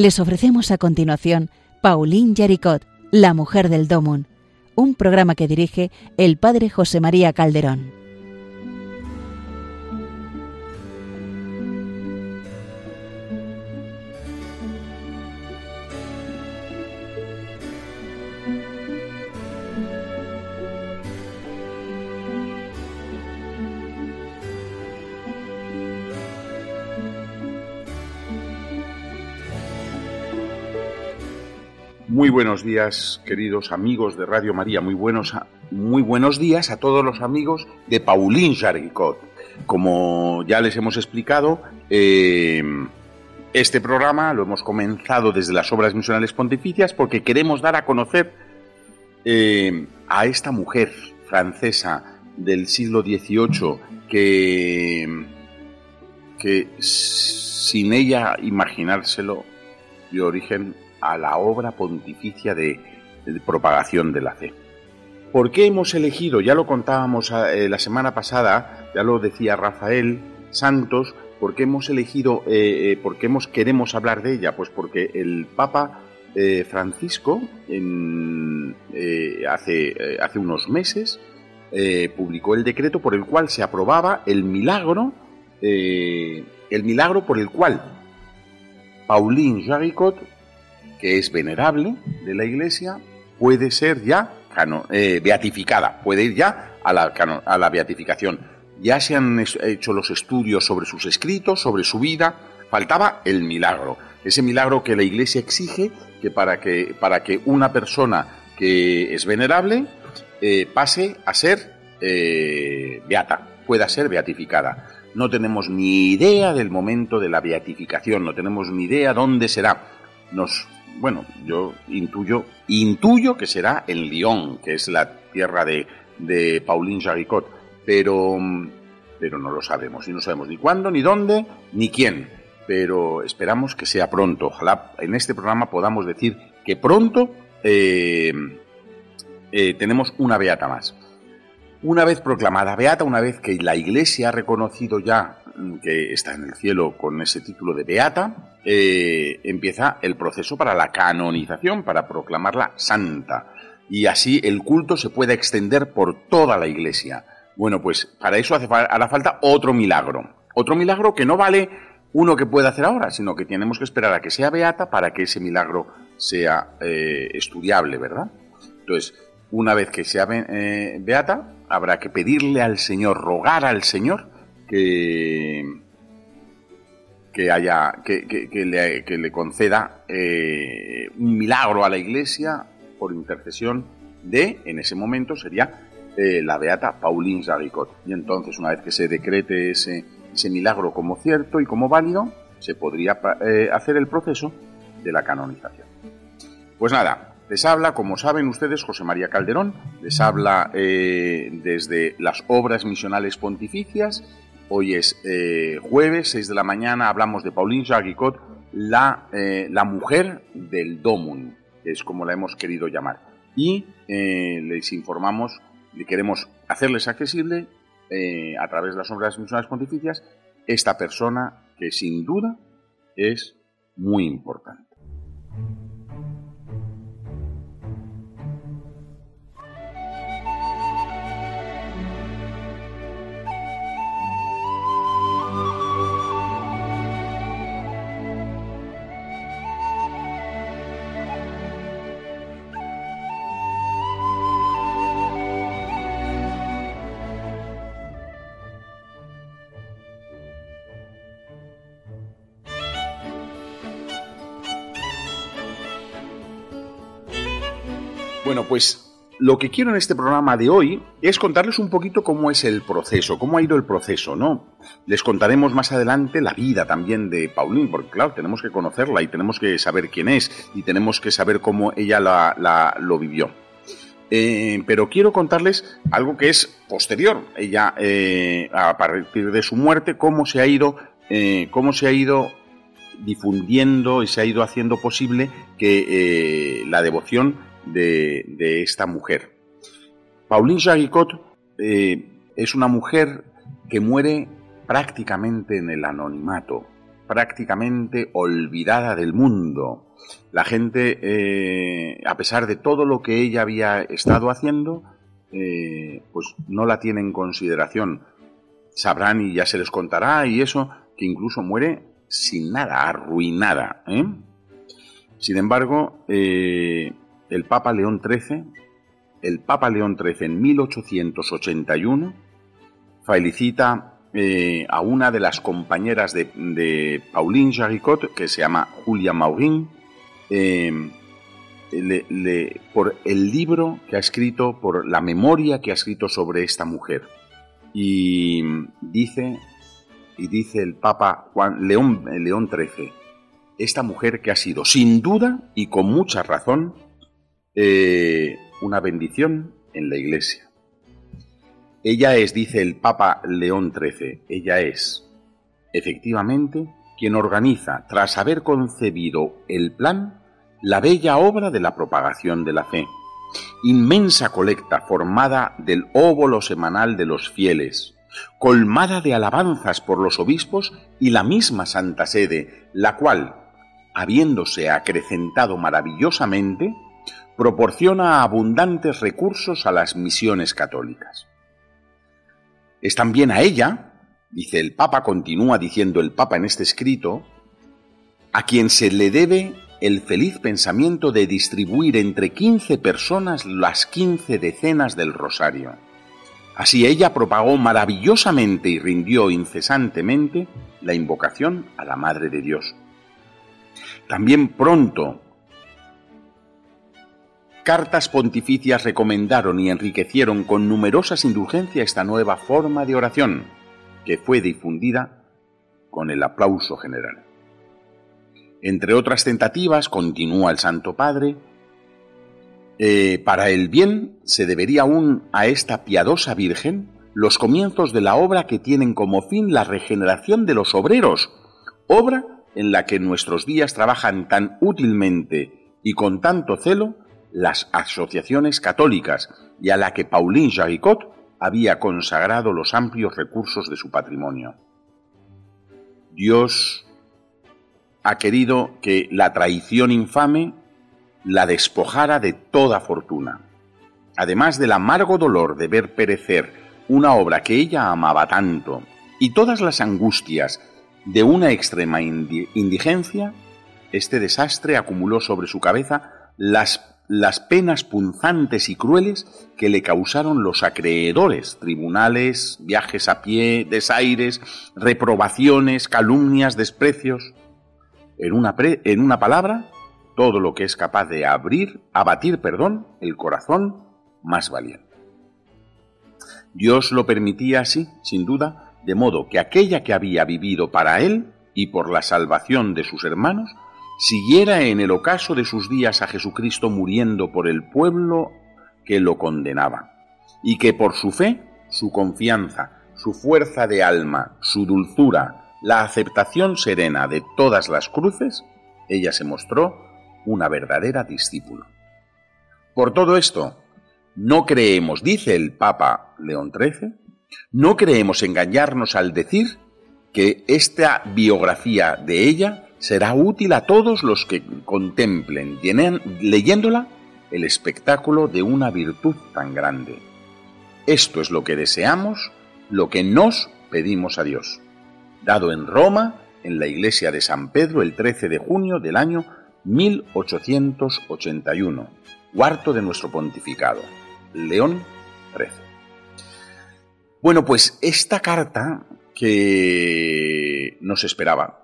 Les ofrecemos a continuación Pauline Jaricot, La Mujer del Domun, un programa que dirige el padre José María Calderón. Muy buenos días, queridos amigos de Radio María. Muy buenos, muy buenos días a todos los amigos de Pauline Jaricot. Como ya les hemos explicado, eh, este programa lo hemos comenzado desde las obras misionales pontificias porque queremos dar a conocer eh, a esta mujer francesa del siglo XVIII que, que sin ella imaginárselo de origen a la obra pontificia de, propagación de la fe. ¿Por qué hemos elegido, ya lo contábamos eh, la semana pasada, ya lo decía Rafael Santos, por qué hemos elegido, eh, eh, por qué hemos, queremos hablar de ella? Pues porque el Papa Francisco hace, hace unos meses publicó el decreto por el cual se aprobaba el milagro, el milagro por el cual Pauline Jaricot que es venerable de la Iglesia, puede ser ya eh, beatificada, puede ir ya a la, a la beatificación. Ya se han hecho los estudios sobre sus escritos, sobre su vida, faltaba el milagro, ese milagro que la Iglesia exige que para que, para que una persona que es venerable eh, pase a ser eh, beata, pueda ser beatificada. No tenemos ni idea del momento de la beatificación, no tenemos ni idea dónde será. Nos bueno, yo intuyo, intuyo que será en Lyon, que es la tierra de, de Pauline Jaricot, pero, pero no lo sabemos, y no sabemos ni cuándo, ni dónde, ni quién. Pero esperamos que sea pronto. Ojalá en este programa podamos decir que pronto eh, eh, tenemos una beata más. Una vez proclamada beata, una vez que la Iglesia ha reconocido ya que está en el cielo con ese título de beata, eh, empieza el proceso para la canonización, para proclamarla santa. Y así el culto se pueda extender por toda la iglesia. Bueno, pues para eso hace hará falta otro milagro. Otro milagro que no vale uno que pueda hacer ahora, sino que tenemos que esperar a que sea beata para que ese milagro sea eh, estudiable, ¿verdad? Entonces, una vez que sea eh, beata, habrá que pedirle al Señor, rogar al Señor que, que haya que, le, conceda eh, un milagro a la Iglesia por intercesión de, en ese momento sería eh, la beata Pauline Jaricot. Y entonces, una vez que se decrete ese, ese milagro como cierto y como válido, se podría eh, hacer el proceso de la canonización. Pues nada, les habla, como saben ustedes, José María Calderón, les habla desde las obras misionales pontificias Hoy es eh, jueves, 6 de la mañana, hablamos de Pauline Jaricot, la, eh, la mujer del Domun, que es como la hemos querido llamar. Y eh, les informamos, le queremos hacerles accesible a través de las obras misionales pontificias esta persona que sin duda es muy importante. Bueno, pues lo que quiero en este programa de hoy es contarles un poquito cómo es el proceso, cómo ha ido el proceso, ¿no? Les contaremos más adelante la vida también de Pauline, porque claro, tenemos que conocerla y tenemos que saber quién es y tenemos que saber cómo ella la, lo vivió. Eh, pero quiero contarles algo que es posterior, ella eh, a partir de su muerte, cómo se ha ido, eh, cómo se ha ido difundiendo y se ha ido haciendo posible que la devoción de, esta mujer. Pauline Jaricot eh, es una mujer que muere prácticamente en el anonimato, prácticamente olvidada del mundo. La gente, eh, a pesar de todo lo que ella había estado haciendo, eh, pues no la tiene en consideración. Sabrán y ya se les contará y eso, que incluso muere sin nada, arruinada. Sin embargo, el Papa León XIII, el Papa León XIII en 1881, felicita eh, a una de las compañeras de, Pauline Jaricot, que se llama Julia Maurin, eh, por el libro que ha escrito, por la memoria que ha escrito sobre esta mujer. Y dice, y dice el Papa Juan León, León XIII, esta mujer que ha sido sin duda y con mucha razón eh, una bendición en la Iglesia. Ella es, dice el Papa León XIII, ella es, efectivamente, quien organiza, tras haber concebido el plan, la bella obra de la propagación de la fe. Inmensa colecta formada del óvulo semanal de los fieles, colmada de alabanzas por los obispos y la misma Santa Sede, la cual, habiéndose acrecentado maravillosamente, proporciona abundantes recursos a las misiones católicas. Es también a ella, dice el Papa, continúa diciendo el Papa en este escrito, a quien se le debe el feliz pensamiento de distribuir entre 15 personas las 15 decenas del rosario. Así ella propagó maravillosamente y rindió incesantemente la invocación a la Madre de Dios. También pronto cartas pontificias recomendaron y enriquecieron con numerosas indulgencias esta nueva forma de oración, que fue difundida con el aplauso general. Entre otras tentativas, continúa el Santo Padre, eh, para el bien se debería aún a esta piadosa Virgen los comienzos de la obra que tienen como fin la regeneración de los obreros, obra en la que nuestros días trabajan tan útilmente y con tanto celo las asociaciones católicas y a la que Pauline Jaricot había consagrado los amplios recursos de su patrimonio. Dios ha querido que la traición infame la despojara de toda fortuna, además del amargo dolor de ver perecer una obra que ella amaba tanto y todas las angustias de una extrema indigencia, este desastre acumuló sobre su cabeza las las penas punzantes y crueles que le causaron los acreedores, tribunales, viajes a pie, desaires, reprobaciones, calumnias, desprecios. En una, en una palabra, todo lo que es capaz de abrir, abatir, perdón, el corazón más valiente. Dios lo permitía así, sin duda, de modo que aquella que había vivido para él y por la salvación de sus hermanos, siguiera en el ocaso de sus días a Jesucristo muriendo por el pueblo que lo condenaba, y que por su fe, su confianza, su fuerza de alma, su dulzura, la aceptación serena de todas las cruces, ella se mostró una verdadera discípula. Por todo esto, no creemos, dice el Papa León XIII, no creemos engañarnos al decir que esta biografía de ella será útil a todos los que contemplen, leyéndola, el espectáculo de una virtud tan grande. Esto es lo que deseamos, lo que nos pedimos a Dios. Dado en Roma, en la iglesia de San Pedro, el 13 de junio del año 1881, cuarto de nuestro pontificado. León XIII. Bueno, pues esta carta que nos esperaba,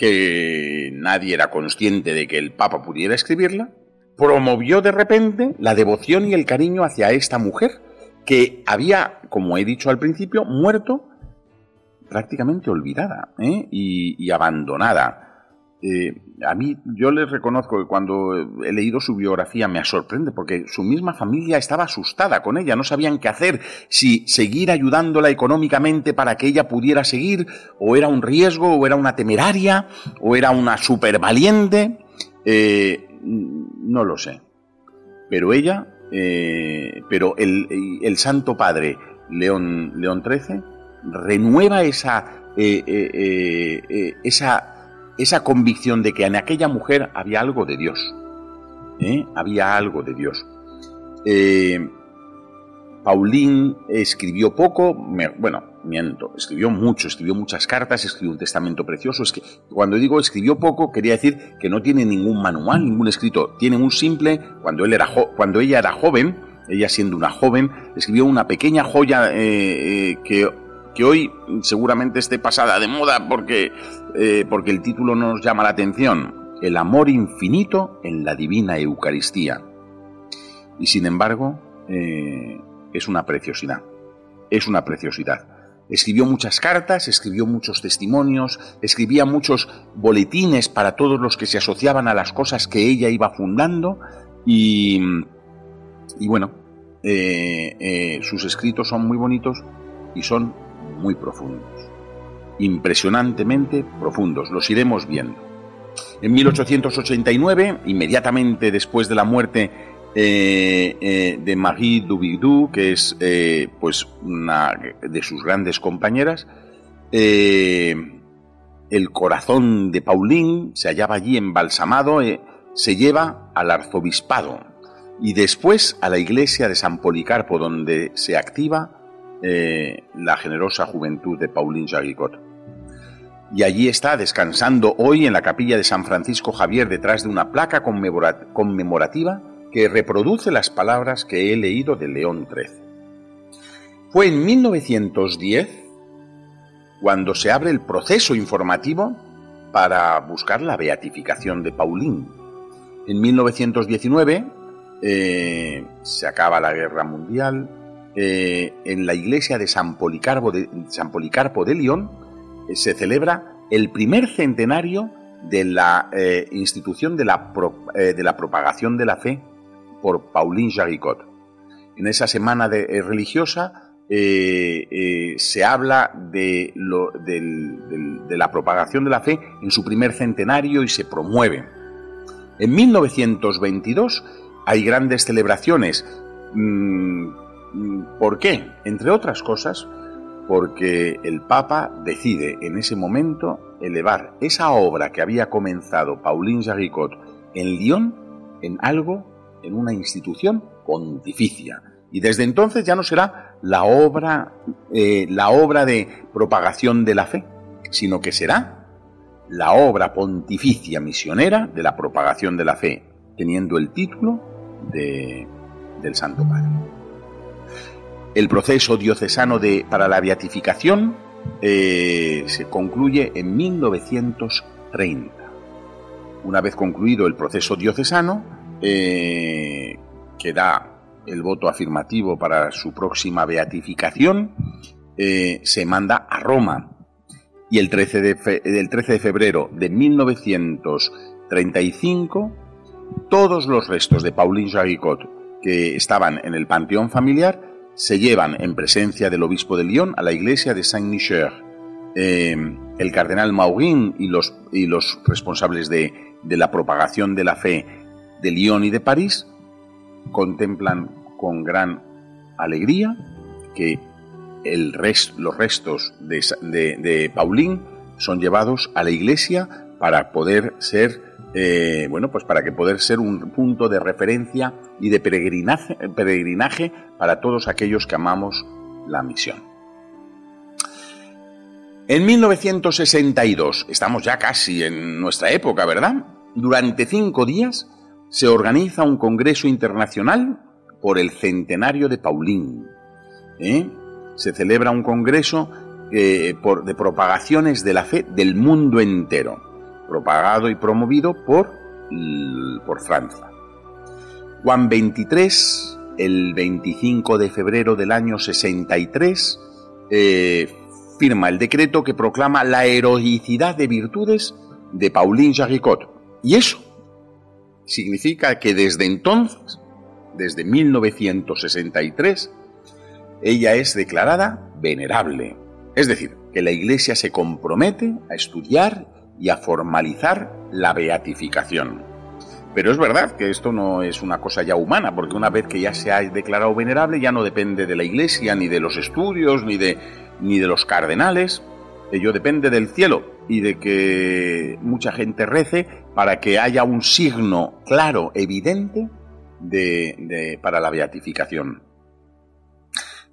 que nadie era consciente de que el Papa pudiera escribirla, promovió de repente la devoción y el cariño hacia esta mujer que había, como he dicho al principio, muerto prácticamente olvidada ¿eh? y abandonada. Eh, a mí, yo les reconozco que cuando he leído su biografía me sorprende porque su misma familia estaba asustada con ella, no sabían qué hacer, si seguir ayudándola económicamente para que ella pudiera seguir, o era un riesgo, o era una temeraria, o era una super valiente, eh, no lo sé. Pero ella, eh, pero el, el, Santo Padre León, León XIII renueva esa, esa esa convicción de que en aquella mujer había algo de Dios. ¿eh? Había algo de Dios. Eh, Paulín escribió poco, bueno, miento, escribió mucho, escribió muchas cartas, escribió un testamento precioso. Es que cuando digo escribió poco, quería decir que no tiene ningún manual, ningún escrito. Tiene un simple, cuando, ella era joven, ella siendo una joven, escribió una pequeña joya eh, eh, que, hoy seguramente esté pasada de moda porque, eh, porque el título nos llama la atención. El amor infinito en la divina Eucaristía. Y sin embargo, es una preciosidad. Es una preciosidad. Escribió muchas cartas, escribió muchos testimonios, escribía muchos boletines para todos los que se asociaban a las cosas que ella iba fundando y, bueno, eh, eh, sus escritos son muy bonitos y son muy profundos, impresionantemente profundos, los iremos viendo. En 1889, inmediatamente después de la muerte eh, de Marie Dubidou, que es pues una de sus grandes compañeras, el corazón de Pauline se hallaba allí embalsamado, se lleva al arzobispado y después a la iglesia de San Policarpo, donde se activa eh, la generosa juventud de Pauline Jaricot. Y allí está descansando hoy en la capilla de San Francisco Javier detrás de una placa conmemorativa que reproduce las palabras que he leído de León XIII. Fue en 1910 cuando se abre el proceso informativo para buscar la beatificación de Pauline. En 1919 eh, se acaba la guerra mundial, eh, en la iglesia de San Policarpo de, San Policarpo de León se celebra el primer centenario de la institución de la, de la, propagación de la fe por Pauline Jaricot. En esa semana religiosa se habla de, de la propagación de la fe en su primer centenario y se promueve. En 1922 hay grandes celebraciones. Mm, ¿Por qué? Entre otras cosas, porque el Papa decide en ese momento elevar esa obra que había comenzado Pauline Jaricot en Lyon en algo, en una institución pontificia. Y desde entonces ya no será la obra, eh, la obra de propagación de la fe, sino que será la obra pontificia misionera de la propagación de la fe, teniendo el título del Santo Padre. El proceso diocesano de, para la beatificación eh, se concluye en 1930. Una vez concluido el proceso diocesano, eh, que da el voto afirmativo para su próxima beatificación, eh, se manda a Roma. Y el 13 de, el 13 de febrero de 1935 todos los restos de Pauline Jaricot que estaban en el panteón familiar se llevan en presencia del obispo de Lyon a la iglesia de Saint-Nicher. Eh, el cardenal Maurin y los, y los responsables de, la propagación de la fe de Lyon y de París contemplan con gran alegría que el los restos de, de, de Pauline son llevados a la iglesia para poder ser eh, bueno, pues para que poder ser un punto de referencia y de peregrinaje, peregrinaje para todos aquellos que amamos la misión. En 1962, estamos ya casi en nuestra época, ¿verdad? Durante cinco días se organiza un congreso internacional por el centenario de Paulín. ¿eh? Se celebra un congreso eh, de propagaciones de la fe del mundo entero propagado y promovido por, por Francia. Juan 23, el 25 de febrero del año 63, eh, firma el decreto que proclama la heroicidad de virtudes de Pauline Jaricot. Y eso significa que desde entonces, desde 1963, ella es declarada venerable. Es decir, que la Iglesia se compromete a estudiar y a formalizar la beatificación. Pero es verdad que esto no es una cosa ya humana, porque una vez que ya se ha declarado venerable ya no depende de la Iglesia, ni de los estudios, ni de, ni de los cardenales, ello depende del cielo. y de que mucha gente rece para que haya un signo claro, evidente, de, para la beatificación.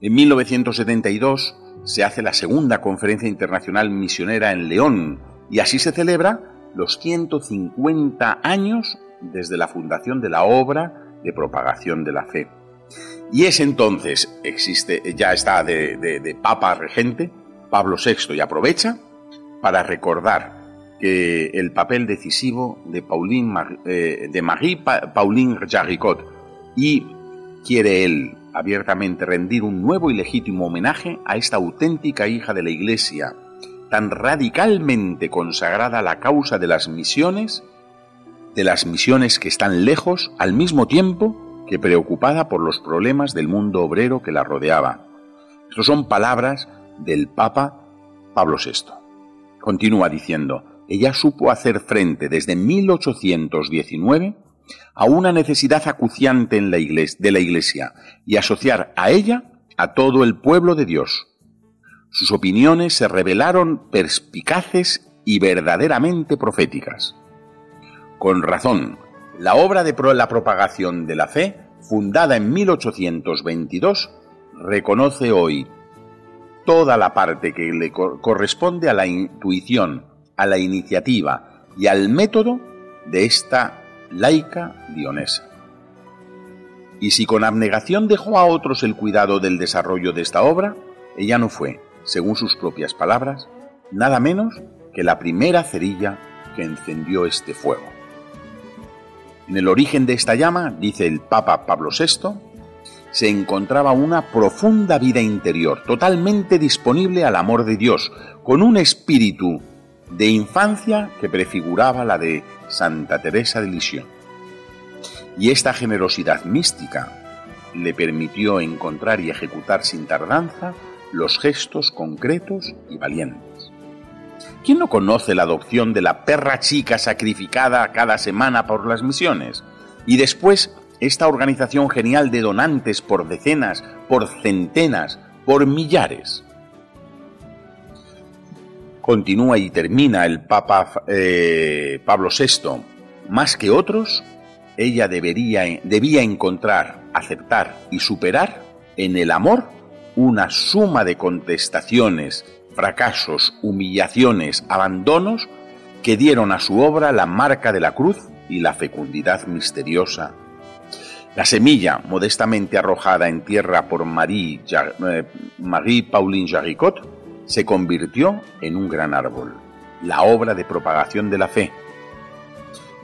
En 1972 se hace la segunda conferencia internacional misionera en León y así se celebra los 150 años desde la fundación de la obra de propagación de la fe. Y es entonces, existe, ya está de, Papa regente, Pablo VI, y aprovecha para recordar que el papel decisivo de, Pauline, eh, de Marie Pauline Jaricot y quiere él abiertamente rendir un nuevo y legítimo homenaje a esta auténtica hija de la Iglesia, tan radicalmente consagrada a la causa de las misiones, de las misiones que están lejos al mismo tiempo que preocupada por los problemas del mundo obrero que la rodeaba. Estas son palabras del Papa Pablo VI. Continúa diciendo, ella supo hacer frente desde 1819 a una necesidad acuciante en la de la Iglesia y asociar a ella a todo el pueblo de Dios. Sus opiniones se revelaron perspicaces y verdaderamente proféticas. Con razón, la obra de la propagación de la fe, fundada en 1822, reconoce hoy toda la parte que le corresponde a la intuición, a la iniciativa y al método de esta laica dionesa. Y si con abnegación dejó a otros el cuidado del desarrollo de esta obra, ella no fue, según sus propias palabras, nada menos que la primera cerilla que encendió este fuego. En el origen de esta llama, dice el Papa Pablo VI, se encontraba una profunda vida interior, totalmente disponible al amor de Dios, con un espíritu de infancia que prefiguraba la de Santa Teresa de Lisieux. Y esta generosidad mística le permitió encontrar y ejecutar sin tardanza los gestos concretos y valientes. ¿Quién no conoce la adopción de la perra chica sacrificada cada semana por las misiones? Y después, esta organización genial de donantes por decenas, por centenas, por millares. Continúa y termina el Papa eh, Pablo VI. Más que otros, ella debería, debía encontrar, aceptar y superar en el amor una suma de contestaciones fracasos, humillaciones, abandonos que dieron a su obra la marca de la cruz y la fecundidad misteriosa. La semilla, modestamente arrojada en tierra por Marie, eh, Marie Pauline Jaricot, se convirtió en un gran árbol, la obra de propagación de la fe.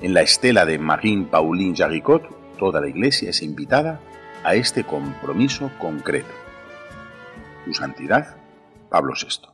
En la estela de Marie Pauline Jaricot, toda la Iglesia es invitada a este compromiso concreto. Su Santidad, Pablo VI.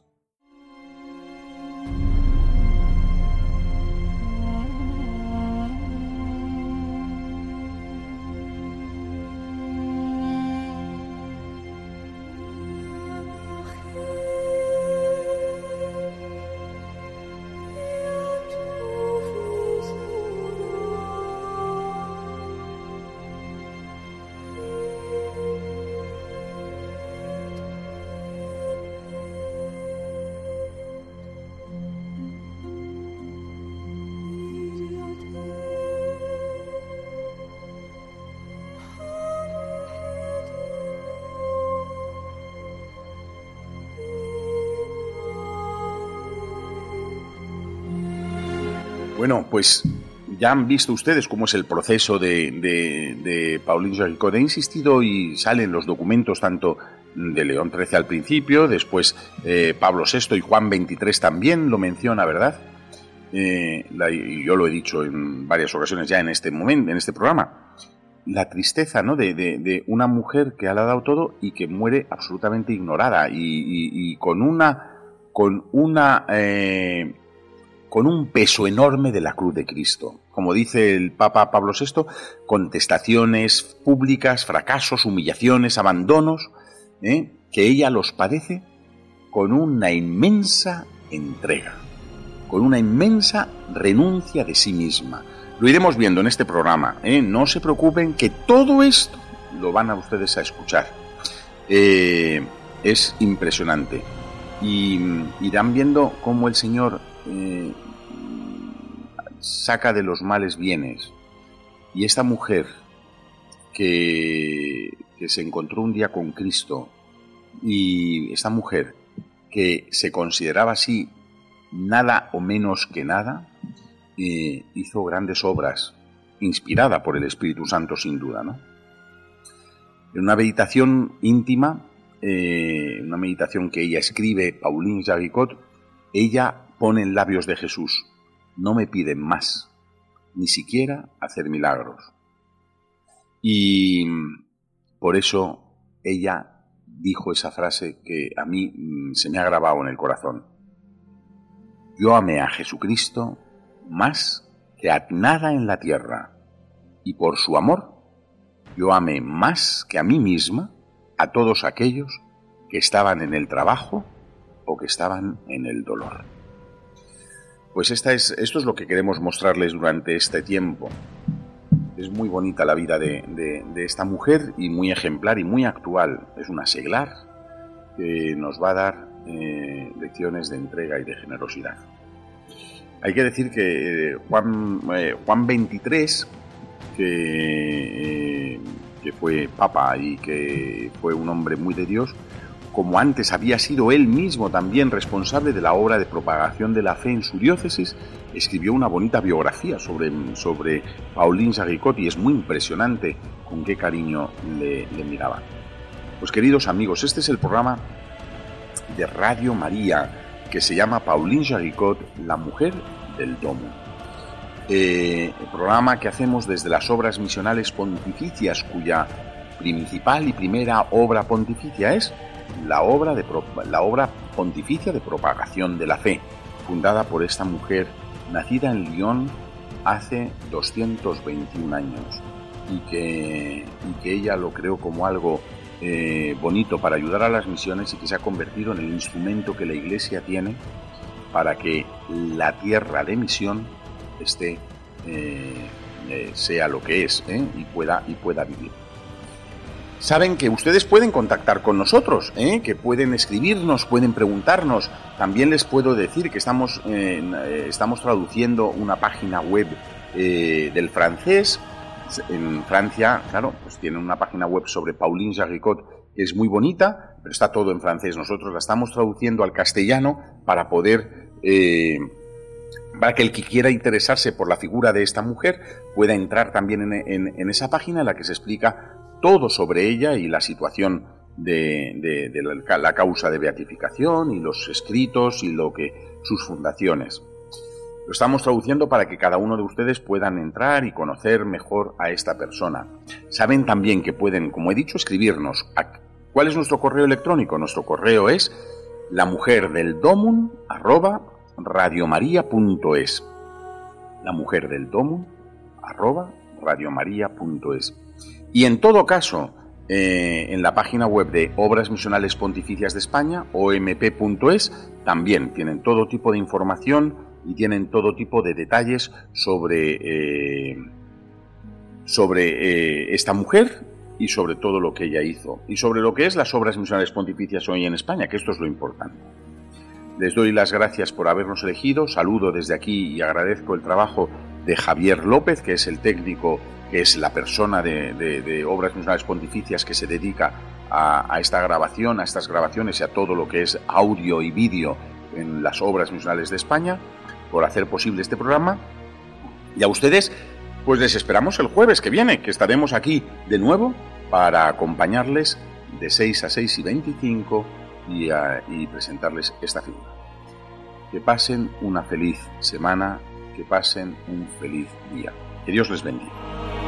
Bueno, pues ya han visto ustedes cómo es el proceso de, de, de Jaricot. He insistido y salen los documentos tanto de León XIII al principio, después eh, Pablo VI y Juan XXIII también lo menciona, ¿verdad? Eh, y yo lo he dicho en varias ocasiones ya en este momento, en este programa. La tristeza, ¿no? De, de, una mujer que ha dado todo y que muere absolutamente ignorada y, con una con una eh, con un peso enorme de la cruz de Cristo. Como dice el Papa Pablo VI, contestaciones públicas, fracasos, humillaciones, abandonos, ¿eh? que ella los padece con una inmensa entrega, con una inmensa renuncia de sí misma. Lo iremos viendo en este programa. ¿eh? No se preocupen que todo esto lo van a ustedes a escuchar. Eh, es impresionante. Y irán viendo cómo el Señor saca de los males bienes. Y esta mujer que, que se encontró un día con Cristo y esta mujer que se consideraba así nada o menos que nada, eh, hizo grandes obras, inspirada por el Espíritu Santo sin duda. ¿no? En una meditación íntima, eh, una meditación que ella escribe, Pauline Jaricot, ella pone en labios de Jesús, no me piden más, ni siquiera hacer milagros. Y por eso ella dijo esa frase que a mí mm, se me ha grabado en el corazón. Yo amé a Jesucristo más que a nada en la tierra, y por su amor yo amé más que a mí misma a todos aquellos que estaban en el trabajo o que estaban en el dolor. Pues esta es, esto es lo que queremos mostrarles durante este tiempo. Es muy bonita la vida de, esta mujer y muy ejemplar y muy actual. Es una seglar que nos va a dar eh, lecciones de entrega y de generosidad. Hay que decir que eh, Juan, eh, Juan 23, que, que fue papa y que fue un hombre muy de Dios, como antes había sido él mismo también responsable de la obra de propagación de la fe en su diócesis, escribió una bonita biografía sobre, sobre Pauline Jaricot y es muy impresionante con qué cariño le, miraban. Pues queridos amigos, este es el programa de Radio María que se llama Pauline Jaricot, la mujer del domo. Eh, el programa que hacemos desde las obras misionales pontificias, cuya principal y primera obra pontificia es la obra, de, la obra pontificia de propagación de la fe, fundada por esta mujer nacida en Lyon hace 221 años y que, que ella lo creó como algo eh, bonito para ayudar a las misiones y que se ha convertido en el instrumento que la Iglesia tiene para que la tierra de misión esté, eh, eh, sea lo que es y, pueda, y pueda vivir saben que ustedes pueden contactar con nosotros, ¿eh? que pueden escribirnos, pueden preguntarnos. También les puedo decir que estamos, eh, estamos traduciendo una página web eh, del francés. En Francia, claro, pues tienen una página web sobre Pauline Jaricot que es muy bonita, pero está todo en francés. Nosotros la estamos traduciendo al castellano para poder para que el que quiera interesarse por la figura de esta mujer pueda entrar también en, en, esa página en la que se explica todo sobre ella y la situación de, la, causa de beatificación y los escritos y lo que sus fundaciones. Lo estamos traduciendo para que cada uno de ustedes puedan entrar y conocer mejor a esta persona. Saben también que pueden, como he dicho, escribirnos. ¿Cuál es nuestro correo electrónico? Nuestro correo es la mujer del domun arroba radiomaria.es. La mujer del domun arroba radiomaria.es. Y en todo caso, eh, en la página web de Obras Misionales Pontificias de España, omp.es, también tienen todo tipo de información y tienen todo tipo de detalles sobre, eh, sobre eh, esta mujer y sobre todo lo que ella hizo y sobre lo que es las obras misionales pontificias hoy en España, que esto es lo importante. Les doy las gracias por habernos elegido, saludo desde aquí y agradezco el trabajo de Javier López, que es el técnico que es la persona de, Obras Misionales Pontificias que se dedica a, esta grabación, a estas grabaciones y a todo lo que es audio y vídeo en las Obras Misionales de España, por hacer posible este programa. Y a ustedes, pues les esperamos el jueves que viene, que estaremos aquí de nuevo para acompañarles de 6 a 6 y 25 y, y presentarles esta figura. Que pasen una feliz semana, que pasen un feliz día. Que Dios les bendiga.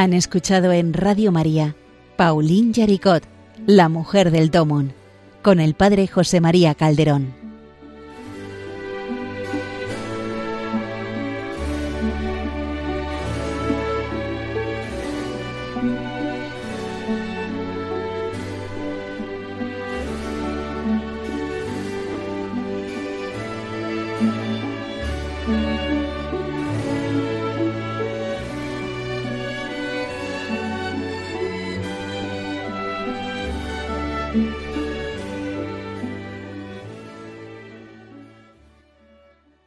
Han escuchado en Radio María Pauline Yaricot, la mujer del Domon, con el padre José María Calderón.